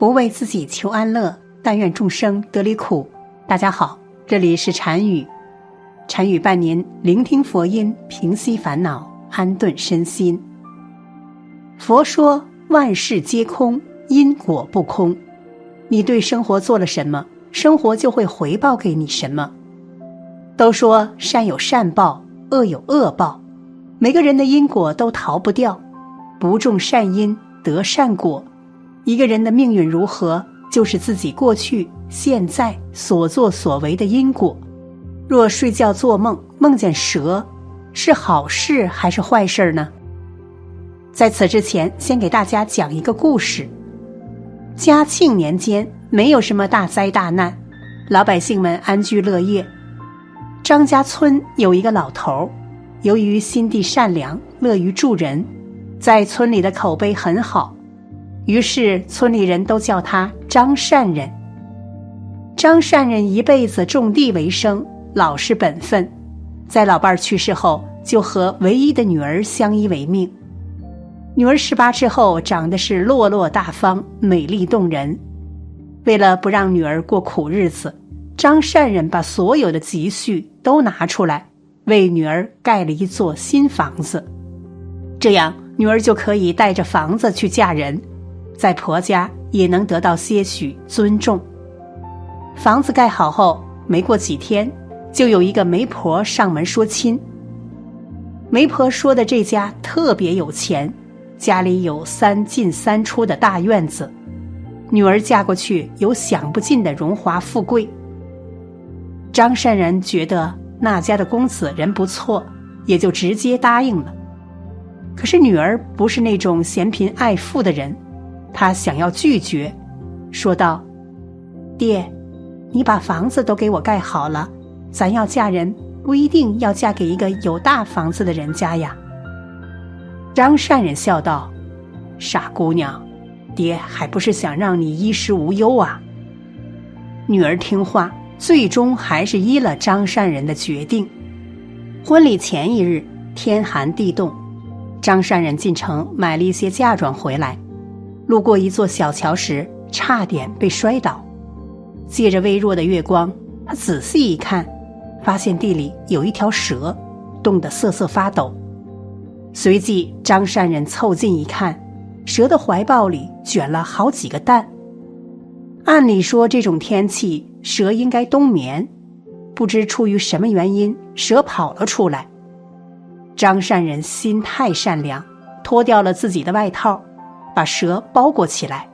不为自己求安乐，但愿众生得离苦。大家好，这里是禅语，禅语伴您聆听佛音，平息烦恼，安顿身心。佛说万事皆空，因果不空。你对生活做了什么，生活就会回报给你什么。都说善有善报，恶有恶报，每个人的因果都逃不掉，不种善因得善果。一个人的命运如何，就是自己过去、现在所作所为的因果。若睡觉做梦梦见蛇，是好事还是坏事呢？在此之前，先给大家讲一个故事。嘉庆年间，没有什么大灾大难，老百姓们安居乐业。张家村有一个老头由于心地善良、乐于助人，在村里的口碑很好。于是村里人都叫他张善人。张善人一辈子种地为生，老实本分。在老伴儿去世后，就和唯一的女儿相依为命。女儿十八之后，长得是落落大方、美丽动人。为了不让女儿过苦日子，张善人把所有的积蓄都拿出来，为女儿盖了一座新房子。这样，女儿就可以带着房子去嫁人。在婆家也能得到些许尊重。房子盖好后，没过几天，就有一个媒婆上门说亲。媒婆说的这家特别有钱，家里有三进三出的大院子，女儿嫁过去有享不尽的荣华富贵。张善人觉得那家的公子人不错，也就直接答应了。可是女儿不是那种嫌贫爱富的人。他想要拒绝，说道：“爹，你把房子都给我盖好了，咱要嫁人不一定要嫁给一个有大房子的人家呀。”张善人笑道：“傻姑娘，爹还不是想让你衣食无忧啊。”女儿听话，最终还是依了张善人的决定。婚礼前一日，天寒地冻，张善人进城买了一些嫁妆回来。路过一座小桥时，差点被摔倒。借着微弱的月光，他仔细一看，发现地里有一条蛇，冻得瑟瑟发抖。随即，张善人凑近一看，蛇的怀抱里卷了好几个蛋。按理说，这种天气蛇应该冬眠，不知出于什么原因，蛇跑了出来。张善人心太善良，脱掉了自己的外套。把蛇包裹起来。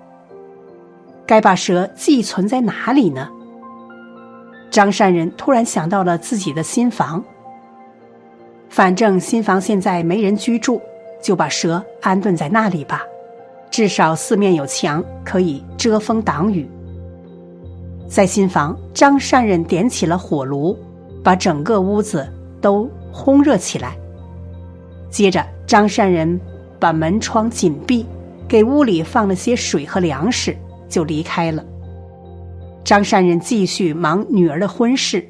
该把蛇寄存在哪里呢？张善人突然想到了自己的新房。反正新房现在没人居住，就把蛇安顿在那里吧，至少四面有墙，可以遮风挡雨。在新房，张善人点起了火炉，把整个屋子都烘热起来。接着，张善人把门窗紧闭。给屋里放了些水和粮食，就离开了。张善人继续忙女儿的婚事，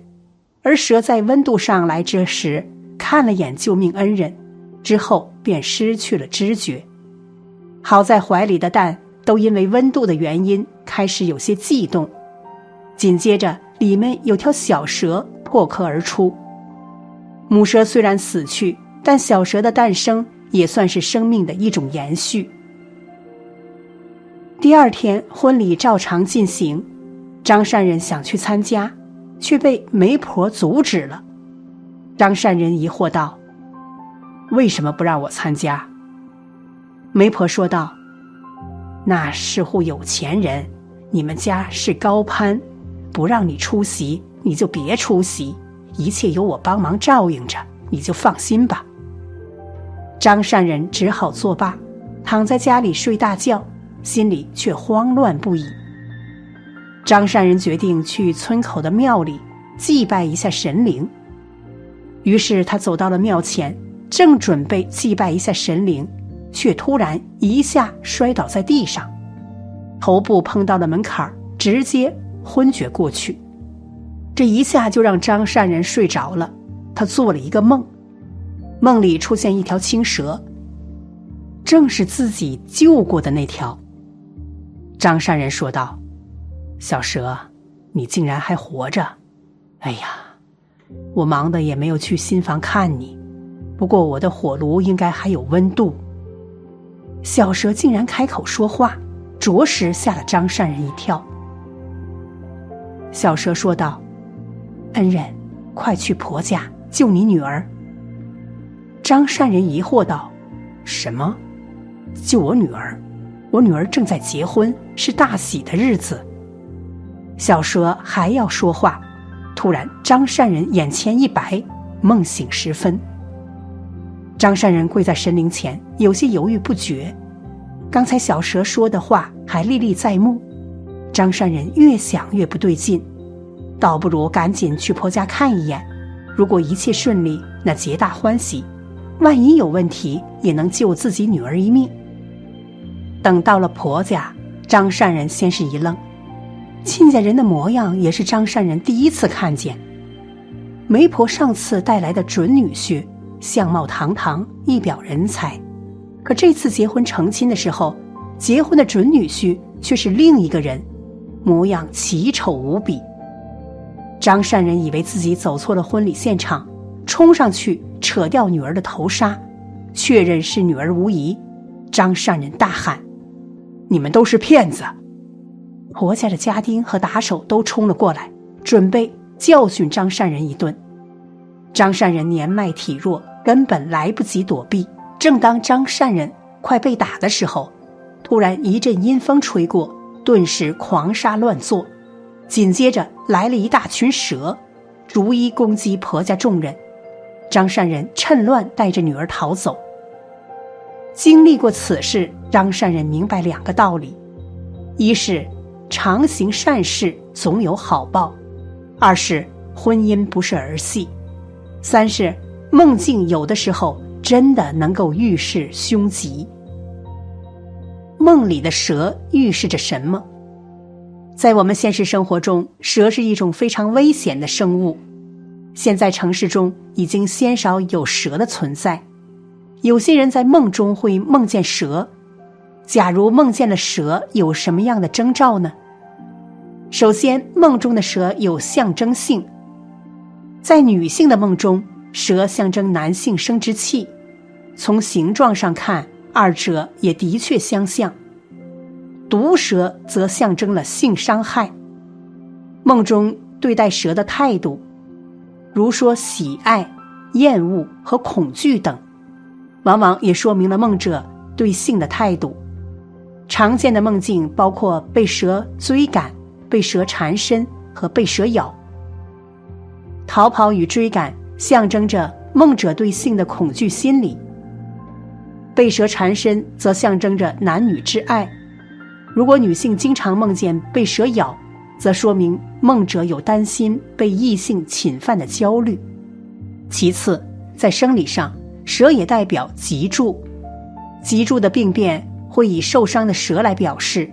而蛇在温度上来这时看了眼救命恩人，之后便失去了知觉。好在怀里的蛋都因为温度的原因开始有些悸动，紧接着里面有条小蛇破壳而出。母蛇虽然死去，但小蛇的诞生也算是生命的一种延续。第二天，婚礼照常进行。张善人想去参加，却被媒婆阻止了。张善人疑惑道：“为什么不让我参加？”媒婆说道：“那是户有钱人，你们家是高攀，不让你出席，你就别出席，一切由我帮忙照应着，你就放心吧。”张善人只好作罢，躺在家里睡大觉。心里却慌乱不已。张善人决定去村口的庙里祭拜一下神灵。于是他走到了庙前，正准备祭拜一下神灵，却突然一下摔倒在地上，头部碰到了门槛直接昏厥过去。这一下就让张善人睡着了。他做了一个梦，梦里出现一条青蛇，正是自己救过的那条。张善人说道：“小蛇，你竟然还活着！哎呀，我忙的也没有去新房看你。不过我的火炉应该还有温度。”小蛇竟然开口说话，着实吓了张善人一跳。小蛇说道：“恩人，快去婆家救你女儿。”张善人疑惑道：“什么？救我女儿？我女儿正在结婚，是大喜的日子。”小蛇还要说话，突然张善人眼前一白，梦醒时分。张善人跪在神灵前，有些犹豫不决。刚才小蛇说的话还历历在目。张善人越想越不对劲，倒不如赶紧去婆家看一眼。如果一切顺利，那皆大欢喜；万一有问题，也能救自己女儿一命。等到了婆家，张善人先是一愣，亲家人的模样也是张善人第一次看见。媒婆上次带来的准女婿，相貌堂堂，一表人才，可这次结婚成亲的时候，结婚的准女婿却是另一个人。模样奇丑无比。张善人以为自己走错了婚礼现场，冲上去扯掉女儿的头纱，确认是女儿无疑。张善人大喊：“你们都是骗子！”婆家的家丁和打手都冲了过来，准备教训张善人一顿。张善人年迈体弱，根本来不及躲避。正当张善人快被打的时候，突然一阵阴风吹过。顿时狂杀乱作，紧接着来了一大群蛇，逐一攻击婆家众人。张善人趁乱带着女儿逃走。经历过此事，张善人明白两个道理：一是常行善事总有好报；二是婚姻不是儿戏；三是梦境有的时候真的能够预示凶吉。梦里的蛇预示着什么？在我们现实生活中，蛇是一种非常危险的生物。现在城市中已经鲜少有蛇的存在。有些人在梦中会梦见蛇。假如梦见了蛇，有什么样的征兆呢？首先，梦中的蛇有象征性。在女性的梦中，蛇象征男性生殖器。从形状上看。二者也的确相像，毒蛇则象征了性伤害。梦中对待蛇的态度，如说喜爱、厌恶和恐惧等，往往也说明了梦者对性的态度。常见的梦境包括被蛇追赶、被蛇缠身和被蛇咬。逃跑与追赶象征着梦者对性的恐惧心理。被蛇缠身，则象征着男女之爱；如果女性经常梦见被蛇咬，则说明梦者有担心被异性侵犯的焦虑。其次，在生理上，蛇也代表脊柱，脊柱的病变会以受伤的蛇来表示。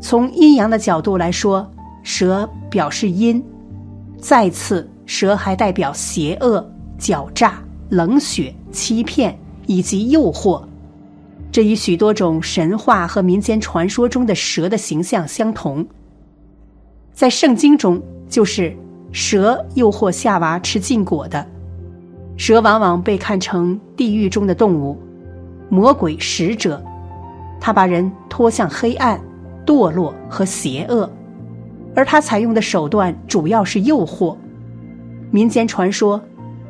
从阴阳的角度来说，蛇表示阴；再次，蛇还代表邪恶、狡诈、冷血、欺骗。以及诱惑，这与许多种神话和民间传说中的蛇的形象相同。在圣经中，就是蛇诱惑夏娃吃禁果的。蛇往往被看成地狱中的动物，魔鬼使者，它把人拖向黑暗、堕落和邪恶，而它采用的手段主要是诱惑。民间传说，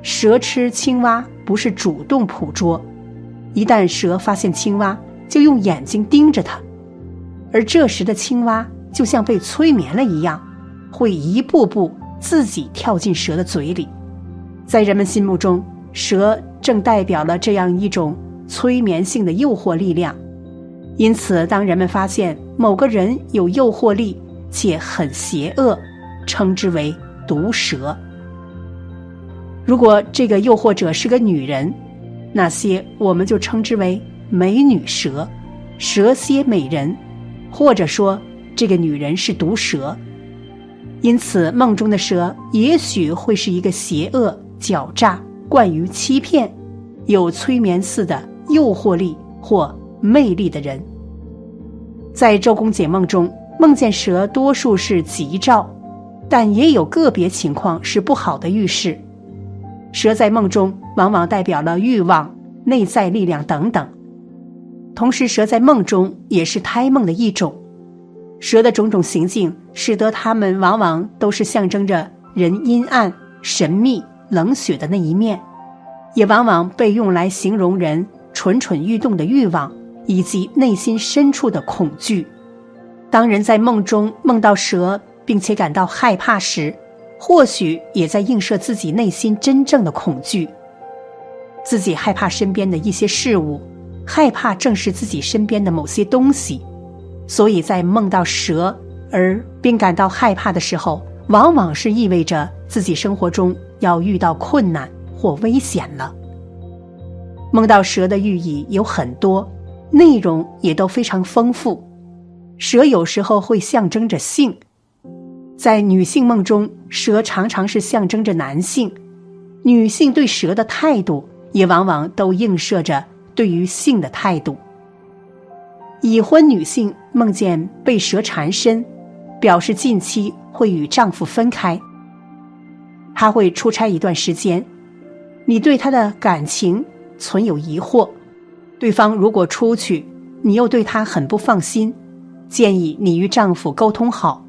蛇吃青蛙。不是主动捕捉，一旦蛇发现青蛙，就用眼睛盯着它，而这时的青蛙就像被催眠了一样，会一步步自己跳进蛇的嘴里。在人们心目中，蛇正代表了这样一种催眠性的诱惑力量，因此，当人们发现某个人有诱惑力且很邪恶，称之为毒蛇。如果这个诱惑者是个女人，那些我们就称之为美女蛇、蛇蝎美人，或者说这个女人是毒蛇。因此，梦中的蛇也许会是一个邪恶、狡诈、惯于欺骗、有催眠似的诱惑力或魅力的人。在周公解梦中，梦见蛇多数是吉兆，但也有个别情况是不好的预示。蛇在梦中往往代表了欲望、内在力量等等。同时，蛇在梦中也是胎梦的一种。蛇的种种行径，使得它们往往都是象征着人阴暗、神秘、冷血的那一面，也往往被用来形容人蠢蠢欲动的欲望。以及内心深处的恐惧。当人在梦中梦到蛇，并且感到害怕时，或许也在映射自己内心真正的恐惧。自己害怕身边的一些事物，害怕正是自己身边的某些东西，所以在梦到蛇而并感到害怕的时候，往往是意味着自己生活中要遇到困难或危险了。梦到蛇的寓意有很多。内容也都非常丰富。蛇有时候会象征着性，在女性梦中，蛇常常是象征着男性。女性对蛇的态度，也往往都映射着对于性的态度。已婚女性梦见被蛇缠身，表示近期会与丈夫分开。她会出差一段时间，你对她的感情存有疑惑。对方如果出去，你又对他很不放心，建议你与丈夫沟通好。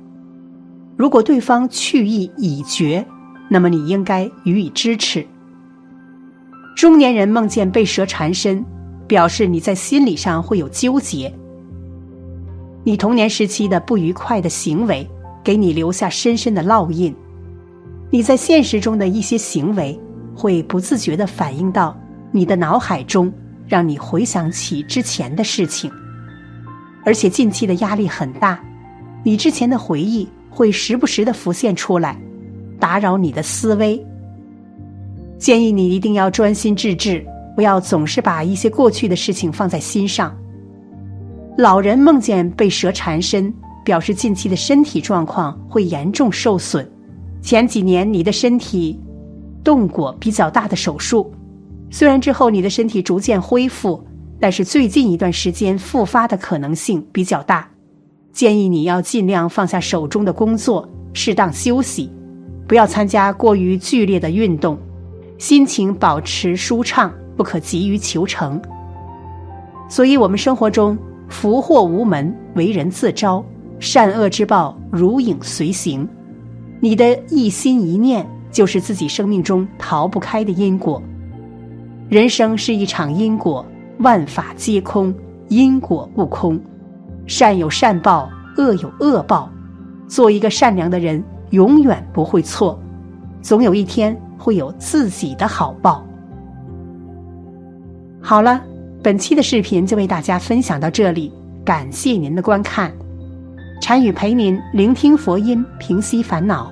如果对方去意已决，那么你应该予以支持。中年人梦见被蛇缠身，表示你在心理上会有纠结。你童年时期的不愉快的行为，给你留下深深的烙印。你在现实中的一些行为，会不自觉的反映到你的脑海中。让你回想起之前的事情，而且近期的压力很大，你之前的回忆会时不时的浮现出来，打扰你的思维。建议你一定要专心致志，不要总是把一些过去的事情放在心上。老人梦见被蛇缠身，表示近期的身体状况会严重受损。前几年你的身体动过比较大的手术。虽然之后你的身体逐渐恢复，但是最近一段时间复发的可能性比较大，建议你要尽量放下手中的工作，适当休息，不要参加过于剧烈的运动，心情保持舒畅，不可急于求成。所以，我们生活中福祸无门，为人自招，善恶之报如影随形，你的一心一念就是自己生命中逃不开的因果。人生是一场因果，万法皆空，因果不空，善有善报，恶有恶报。做一个善良的人，永远不会错，总有一天会有自己的好报。好了，本期的视频就为大家分享到这里，感谢您的观看。禅语陪您聆听佛音，平息烦恼，